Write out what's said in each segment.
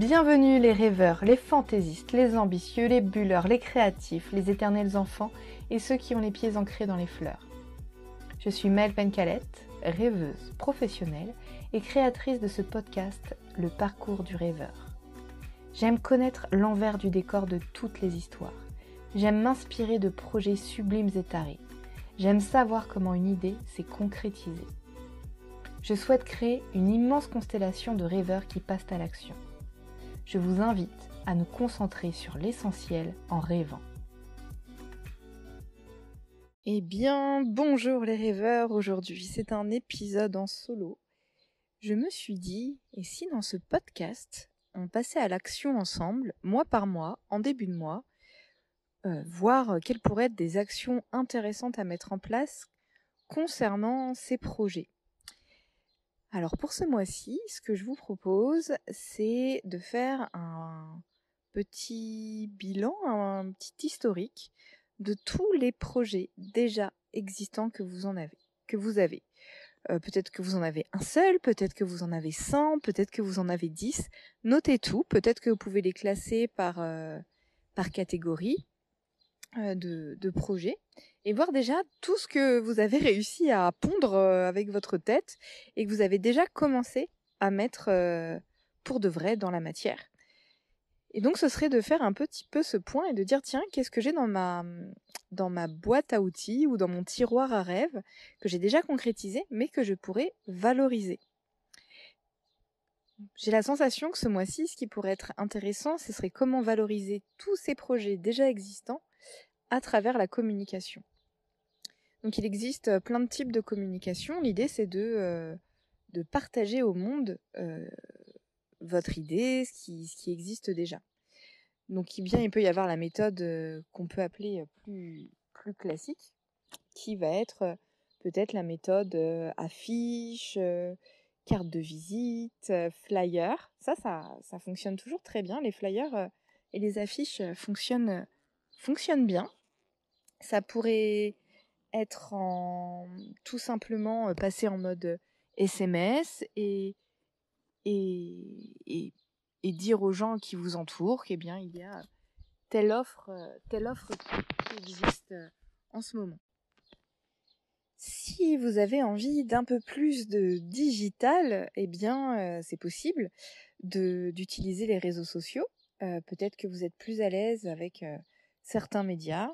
Bienvenue les rêveurs, les fantaisistes, les ambitieux, les bulleurs, les créatifs, les éternels enfants et ceux qui ont les pieds ancrés dans les fleurs. Je suis Mel Pencalette, rêveuse professionnelle et créatrice de ce podcast Le parcours du rêveur. J'aime connaître l'envers du décor de toutes les histoires. J'aime m'inspirer de projets sublimes et tarés. J'aime savoir comment une idée s'est concrétisée. Je souhaite créer une immense constellation de rêveurs qui passent à l'action. Je vous invite à nous concentrer sur l'essentiel en rêvant. Eh bien, bonjour les rêveurs, aujourd'hui c'est un épisode en solo. Je me suis dit, et si dans ce podcast, on passait à l'action ensemble, mois par mois, en début de mois, euh, voir quelles pourraient être des actions intéressantes à mettre en place concernant ces projets. Alors pour ce mois-ci, ce que je vous propose, c'est de faire un petit bilan, un petit historique de tous les projets déjà existants que vous en avez. Euh, peut-être que vous en avez un seul, peut-être que vous en avez 100, peut-être que vous en avez 10. Notez tout, peut-être que vous pouvez les classer par, euh, par catégorie de, de projets et voir déjà tout ce que vous avez réussi à pondre euh, avec votre tête et que vous avez déjà commencé à mettre euh, pour de vrai dans la matière. Et donc ce serait de faire un petit peu ce point et de dire tiens, qu'est-ce que j'ai dans ma dans ma boîte à outils ou dans mon tiroir à rêves que j'ai déjà concrétisé mais que je pourrais valoriser? J'ai la sensation que ce mois-ci, ce qui pourrait être intéressant, ce serait comment valoriser tous ces projets déjà existants à travers la communication. Donc il existe euh, plein de types de communication. L'idée c'est de, euh, de partager au monde euh, votre idée, ce qui, ce qui existe déjà. Donc bien il peut y avoir la méthode qu'on peut appeler plus, plus classique, qui va être peut-être la méthode affiche, carte de visite, flyer. Ça, ça, ça fonctionne toujours très bien. Les flyers et les affiches fonctionnent, fonctionnent bien. Ça pourrait être en tout simplement euh, passer en mode SMS et, et, dire aux gens qui vous entourent qu'eh bien il y a telle offre, euh, qui existe euh, en ce moment. Si vous avez envie d'un peu plus de digital, eh bien c'est possible d'utiliser les réseaux sociaux. Euh, Peut-être que vous êtes plus à l'aise avec euh, certains médias.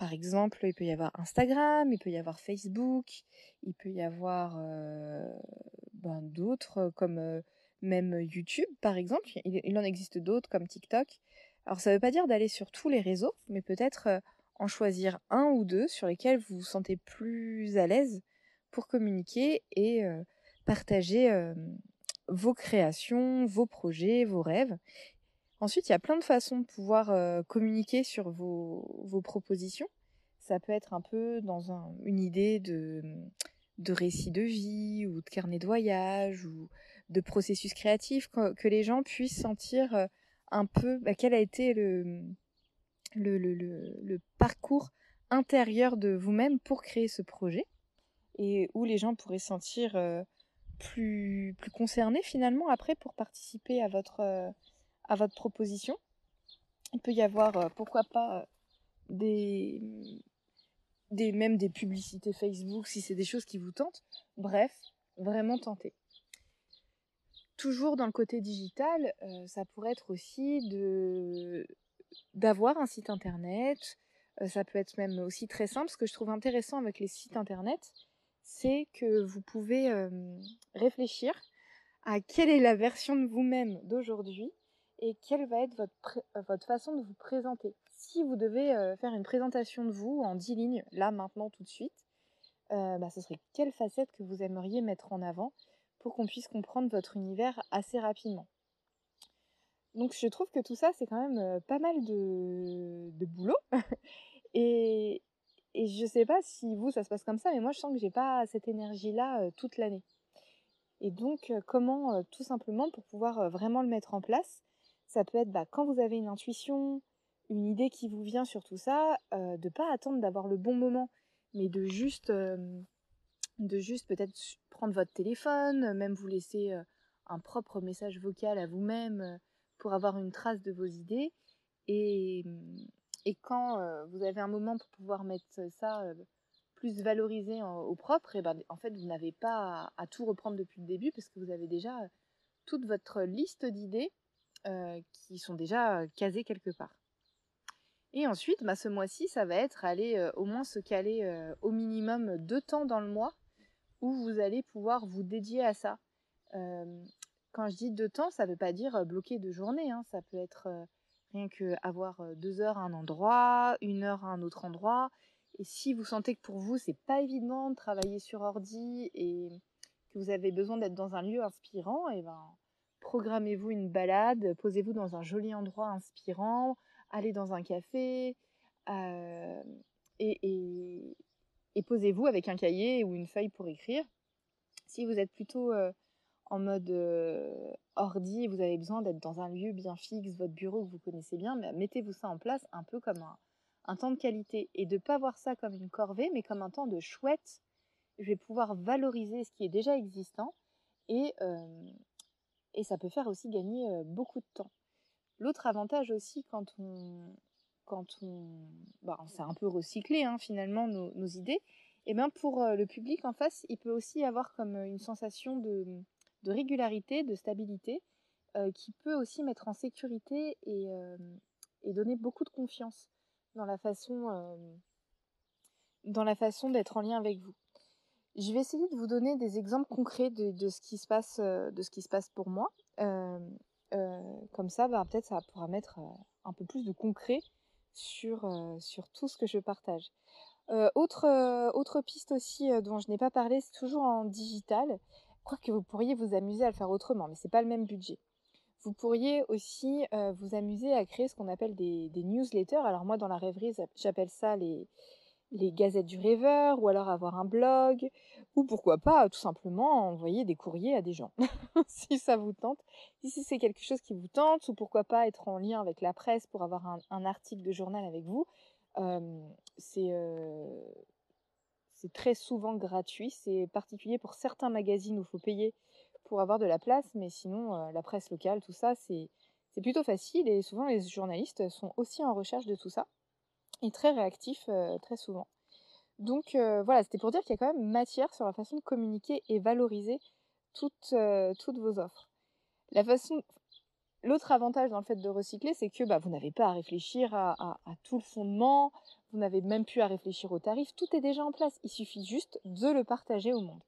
Par exemple, il peut y avoir Instagram, il peut y avoir Facebook, il peut y avoir ben, d'autres comme même YouTube par exemple. Il, en existe d'autres comme TikTok. Alors ça ne veut pas dire d'aller sur tous les réseaux, mais peut-être en choisir un ou deux sur lesquels vous vous sentez plus à l'aise pour communiquer et partager vos créations, vos projets, vos rêves. Ensuite, il y a plein de façons de pouvoir communiquer sur vos, vos, propositions. Ça peut être un peu dans un, une idée de, de récit de vie ou de carnet de voyage ou de processus créatif, que, les gens puissent sentir un peu bah, quel a été le, le, le, le, parcours intérieur de vous-même pour créer ce projet et où les gens pourraient sentir plus, plus concernés finalement après pour participer à votre... à votre proposition. Il peut y avoir, euh, pourquoi pas, euh, des, même des publicités Facebook si c'est des choses qui vous tentent. Bref, vraiment tenter. Toujours dans le côté digital, euh, ça pourrait être aussi de d'avoir un site internet. Ça peut être même aussi très simple. Ce que je trouve intéressant avec les sites internet, c'est que vous pouvez réfléchir à quelle est la version de vous-même d'aujourd'hui et quelle va être votre, euh, votre façon de vous présenter? Si vous devez euh, faire une présentation de vous en 10 lignes, là, maintenant, tout de suite, euh, bah, ce serait quelle facette que vous aimeriez mettre en avant pour qu'on puisse comprendre votre univers assez rapidement? Donc je trouve que tout ça, c'est quand même pas mal de, de boulot. et, et je sais pas si vous, ça se passe comme ça, mais moi, je sens que j'ai pas cette énergie-là toute l'année. Et donc, comment, tout simplement, pour pouvoir vraiment le mettre en place, ça peut être bah, quand vous avez une intuition, une idée qui vous vient sur tout ça, euh, de pas attendre d'avoir le bon moment, mais de juste, euh, juste peut-être prendre votre téléphone, même vous laisser euh, un propre message vocal à vous-même pour avoir une trace de vos idées. Et, et quand euh, vous avez un moment pour pouvoir mettre ça euh, plus valorisé au propre, ben, en fait, vous n'avez pas à, tout reprendre depuis le début parce que vous avez déjà toute votre liste d'idées euh, qui sont déjà casées quelque part. Et ensuite, bah, ce mois-ci, ça va être aller au moins se caler au minimum deux temps dans le mois où vous allez pouvoir vous dédier à ça. quand je dis deux temps, ça ne veut pas dire bloquer deux journées. Hein. Ça peut être rien que avoir deux heures à un endroit, une heure à un autre endroit. Et si vous sentez que pour vous, c'est pas évident de travailler sur ordi et que vous avez besoin d'être dans un lieu inspirant, et eh ben, programmez-vous une balade, posez-vous dans un joli endroit inspirant, allez dans un café, et, et posez-vous avec un cahier ou une feuille pour écrire. Si vous êtes plutôt euh, en mode euh, ordi vous avez besoin d'être dans un lieu bien fixe, votre bureau que vous connaissez bien, mettez-vous ça en place un peu comme un, temps de qualité et de ne pas voir ça comme une corvée, mais comme un temps de chouette. Je vais pouvoir valoriser ce qui est déjà existant et, euh, et ça peut faire aussi gagner beaucoup de temps. L'autre avantage aussi quand on, quand on, bah, c'est un peu recyclé hein, finalement nos, idées, et bien pour le public en face, il peut aussi avoir comme une sensation de, régularité, de stabilité, qui peut aussi mettre en sécurité et, donner beaucoup de confiance dans la façon, dans la façon d'être en lien avec vous. Je vais essayer de vous donner des exemples concrets de, ce qui se passe, de ce qui se passe pour moi. comme ça, bah, peut-être ça pourra mettre un peu plus de concret sur, euh, sur tout ce que je partage. Euh, autre, euh, autre piste aussi dont je n'ai pas parlé, c'est toujours en digital. Je crois que vous pourriez vous amuser à le faire autrement, mais c'est pas le même budget. Vous pourriez aussi vous amuser à créer ce qu'on appelle des, des, newsletters. Alors moi, dans la rêverie, j'appelle ça les, les gazettes du rêveur, ou alors avoir un blog, ou pourquoi pas tout simplement envoyer des courriers à des gens, si ça vous tente. Si c'est quelque chose qui vous tente, ou pourquoi pas être en lien avec la presse pour avoir un, article de journal avec vous, euh, euh, c'est très souvent gratuit. C'est particulier pour certains magazines où il faut payer pour avoir de la place, mais sinon euh, la presse locale, tout ça, c'est plutôt facile et souvent les journalistes sont aussi en recherche de tout ça et très réactif euh, très souvent. Donc euh, voilà, c'était pour dire qu'il y a quand même matière sur la façon de communiquer et valoriser toutes, euh, toutes vos offres. La façon, L'autre avantage dans le fait de recycler, c'est que bah, vous n'avez pas à réfléchir à, à, tout le fondement, vous n'avez même plus à réfléchir au tarif, tout est déjà en place. Il suffit juste de le partager au monde.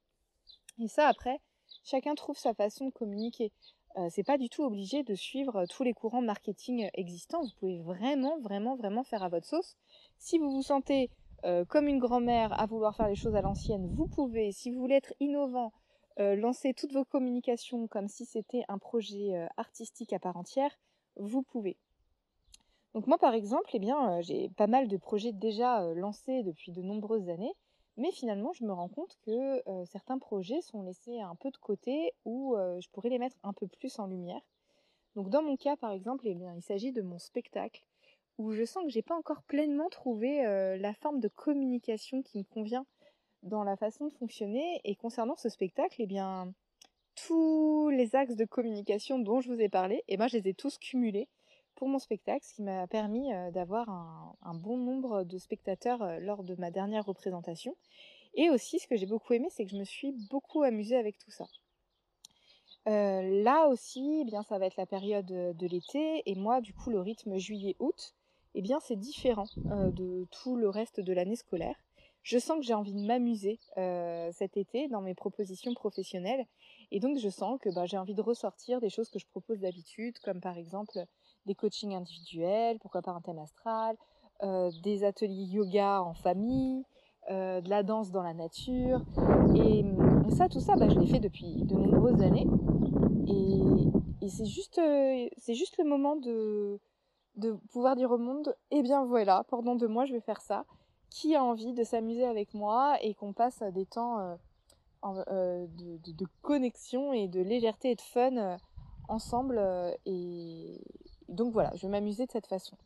Et ça, après, chacun trouve sa façon de communiquer. Euh, c'est pas du tout obligé de suivre euh, tous les courants marketing existants. Vous pouvez vraiment, vraiment, vraiment faire à votre sauce. Si vous vous sentez euh, comme une grand-mère à vouloir faire les choses à l'ancienne, vous pouvez. Si vous voulez être innovant, lancer toutes vos communications comme si c'était un projet artistique à part entière, vous pouvez. Donc moi par exemple, eh bien, j'ai pas mal de projets déjà lancés depuis de nombreuses années. Mais finalement, je me rends compte que certains projets sont laissés un peu de côté ou je pourrais les mettre un peu plus en lumière. Donc dans mon cas, par exemple, eh il s'agit de mon spectacle où je sens que j'ai pas encore pleinement trouvé la forme de communication qui me convient dans la façon de fonctionner. Et concernant ce spectacle, eh bien, tous les axes de communication dont je vous ai parlé, eh ben, je les ai tous cumulés pour mon spectacle, ce qui m'a permis euh, d'avoir un, bon nombre de spectateurs euh, lors de ma dernière représentation. Et aussi, ce que j'ai beaucoup aimé, c'est que je me suis beaucoup amusée avec tout ça. Euh, là aussi, eh bien, ça va être la période de l'été, et moi, du coup, le rythme juillet-août, eh bien, c'est différent de tout le reste de l'année scolaire. Je sens que j'ai envie de m'amuser cet été dans mes propositions professionnelles, et donc je sens que bah, j'ai envie de ressortir des choses que je propose d'habitude, comme par exemple des coachings individuels, pourquoi pas un thème astral, euh, des ateliers yoga en famille, euh, de la danse dans la nature. Et, ça, tout ça, bah, je l'ai fait depuis de nombreuses années. Et, c'est juste, euh, c'est juste le moment de, de pouvoir dire au monde, eh bien voilà, pendant deux mois, je vais faire ça. Qui a envie de s'amuser avec moi et qu'on passe des temps de, de, connexion et de légèreté et de fun ensemble et, donc voilà, je vais m'amuser de cette façon.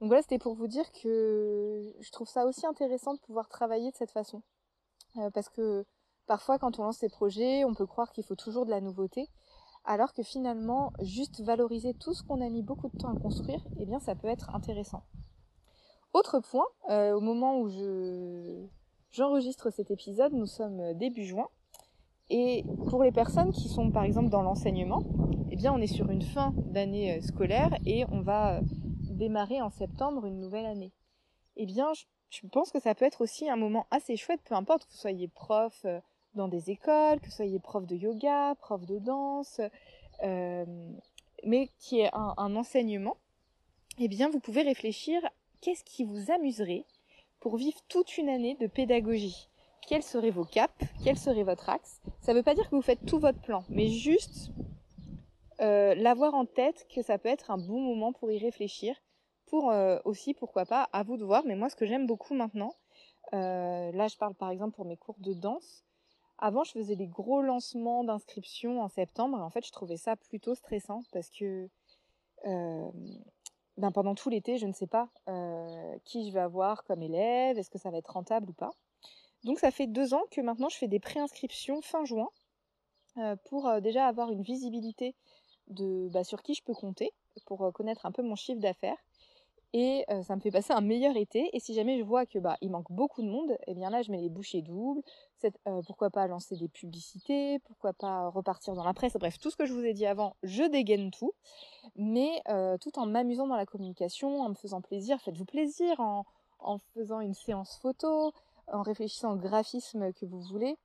Donc voilà, c'était pour vous dire que je trouve ça aussi intéressant de pouvoir travailler de cette façon. Euh, parce que parfois, quand on lance ces projets, on peut croire qu'il faut toujours de la nouveauté. alors que finalement, juste valoriser tout ce qu'on a mis beaucoup de temps à construire, eh bien, ça peut être intéressant. Autre point, euh, au moment où je, j'enregistre cet épisode, nous sommes début juin, et pour les personnes qui sont par exemple dans l'enseignement, eh bien, on est sur une fin d'année euh, scolaire et on va euh, démarrer en septembre une nouvelle année. Eh bien, je pense que ça peut être aussi un moment assez chouette, peu importe que vous soyez prof dans des écoles, que vous soyez prof de yoga, prof de danse, euh, mais qui est un, un, enseignement, eh bien vous pouvez réfléchir qu'est-ce qui vous amuserait pour vivre toute une année de pédagogie. Quels seraient vos caps? Quel serait votre axe? Ça ne veut pas dire que vous faites tout votre plan, mais juste euh, l'avoir en tête que ça peut être un bon moment pour y réfléchir, pour euh, aussi, pourquoi pas, à vous de voir. Mais moi, ce que j'aime beaucoup maintenant, euh, là, je parle par exemple pour mes cours de danse, avant, je faisais des gros lancements d'inscription en septembre et en fait, je trouvais ça plutôt stressant parce que ben pendant tout l'été, je ne sais pas euh, qui je vais avoir comme élève, est-ce que ça va être rentable ou pas. Donc, ça fait deux ans que maintenant, je fais des préinscriptions fin juin euh, pour euh, déjà avoir une visibilité de bah, sur qui je peux compter, pour connaître un peu mon chiffre d'affaires et euh, ça me fait passer un meilleur été. Et si jamais je vois que bah il manque beaucoup de monde, et eh bien là je mets les bouchées doubles. Euh, pourquoi pas lancer des publicités, pourquoi pas repartir dans la presse. Bref, tout ce que je vous ai dit avant, je dégaine tout, mais euh, tout en m'amusant dans la communication, en me faisant plaisir. Faites-vous plaisir en, en faisant une séance photo, en réfléchissant au graphisme que vous voulez.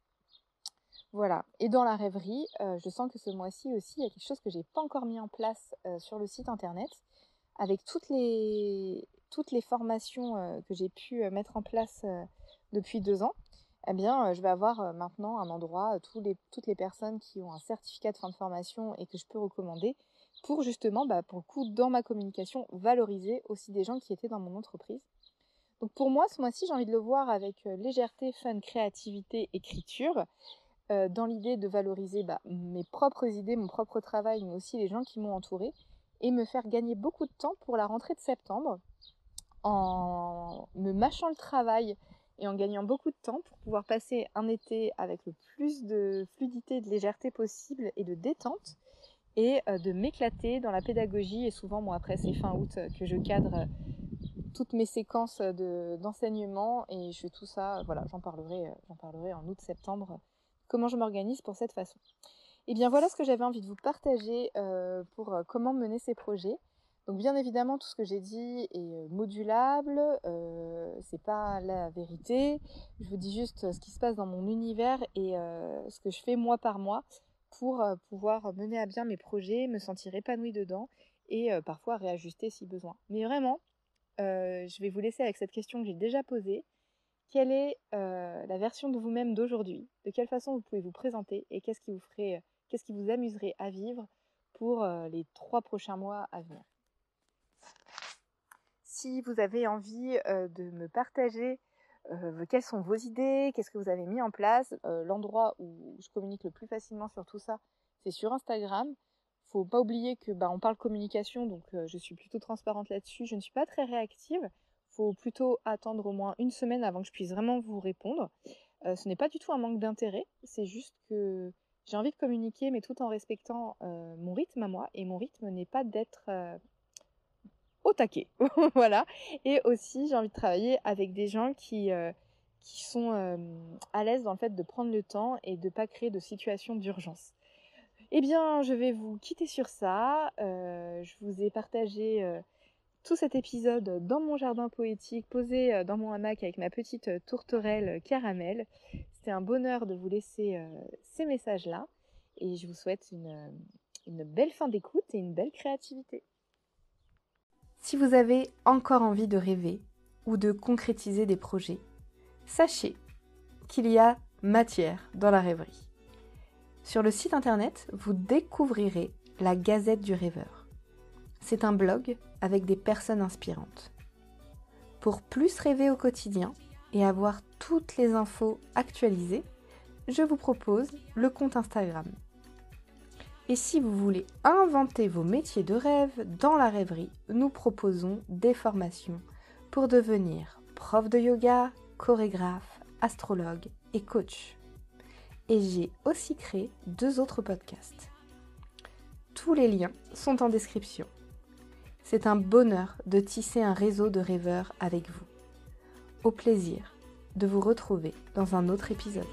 Voilà. Et dans la rêverie, je sens que ce mois-ci aussi, il y a quelque chose que j'ai pas encore mis en place sur le site internet avec toutes les, toutes les formations euh, que j'ai pu euh, mettre en place euh, depuis deux ans, eh bien, je vais avoir maintenant un endroit, tous les, toutes les personnes qui ont un certificat de fin de formation et que je peux recommander pour justement, bah, pour le dans ma communication, valoriser aussi des gens qui étaient dans mon entreprise. Donc pour moi, ce mois-ci, j'ai envie de le voir avec légèreté, fun, créativité, écriture, dans l'idée de valoriser bah, mes propres idées, mon propre travail, mais aussi les gens qui m'ont entouré et me faire gagner beaucoup de temps pour la rentrée de septembre en me mâchant le travail et en gagnant beaucoup de temps pour pouvoir passer un été avec le plus de fluidité, de légèreté possible et de détente et euh, de m'éclater dans la pédagogie et souvent moi après c'est fin août que je cadre toutes mes séquences d'enseignement et je fais tout ça voilà j'en parlerai j'en parlerai en août septembre comment je m'organise pour cette façon et bien voilà ce que j'avais envie de vous partager euh, pour euh, comment mener ces projets. Donc bien évidemment tout ce que j'ai dit est euh, modulable, euh, c'est pas la vérité. Je vous dis juste ce qui se passe dans mon univers et ce que je fais mois par mois pour pouvoir mener à bien mes projets, me sentir épanouie dedans et parfois réajuster si besoin. Mais vraiment, je vais vous laisser avec cette question que j'ai déjà posée. Quelle est la version de vous-même d'aujourd'hui? De quelle façon vous pouvez vous présenter et qu'est-ce qui vous ferait Qu'est-ce qui vous amuserait à vivre pour euh, les trois prochains mois à venir? Si vous avez envie euh, de me partager euh, quelles sont vos idées, qu'est-ce que vous avez mis en place, l'endroit où je communique le plus facilement sur tout ça, c'est sur Instagram. Faut pas oublier que bah, on parle communication, donc je suis plutôt transparente là-dessus. Je ne suis pas très réactive. Faut plutôt attendre au moins une semaine avant que je puisse vraiment vous répondre. Ce n'est pas du tout un manque d'intérêt, c'est juste que j'ai envie de communiquer, mais tout en respectant euh, mon rythme à moi. Et mon rythme n'est pas d'être euh, au taquet. voilà. Et aussi, j'ai envie de travailler avec des gens qui, euh, qui sont à l'aise dans le fait de prendre le temps et de ne pas créer de situation d'urgence. Eh bien, je vais vous quitter sur ça. Je vous ai partagé tout cet épisode dans mon jardin poétique, posé dans mon hamac avec ma petite tourterelle caramel. C'était un bonheur de vous laisser euh, ces messages-là et je vous souhaite une, une belle fin d'écoute et une belle créativité. Si vous avez encore envie de rêver ou de concrétiser des projets, sachez qu'il y a matière dans la rêverie. Sur le site internet, vous découvrirez la Gazette du rêveur. C'est un blog avec des personnes inspirantes. Pour plus rêver au quotidien, et avoir toutes les infos actualisées, je vous propose le compte Instagram. Et si vous voulez inventer vos métiers de rêve dans la rêverie, nous proposons des formations pour devenir prof de yoga, chorégraphe, astrologue et coach. Et j'ai aussi créé deux autres podcasts. Tous les liens sont en description. C'est un bonheur de tisser un réseau de rêveurs avec vous. Au plaisir de vous retrouver dans un autre épisode.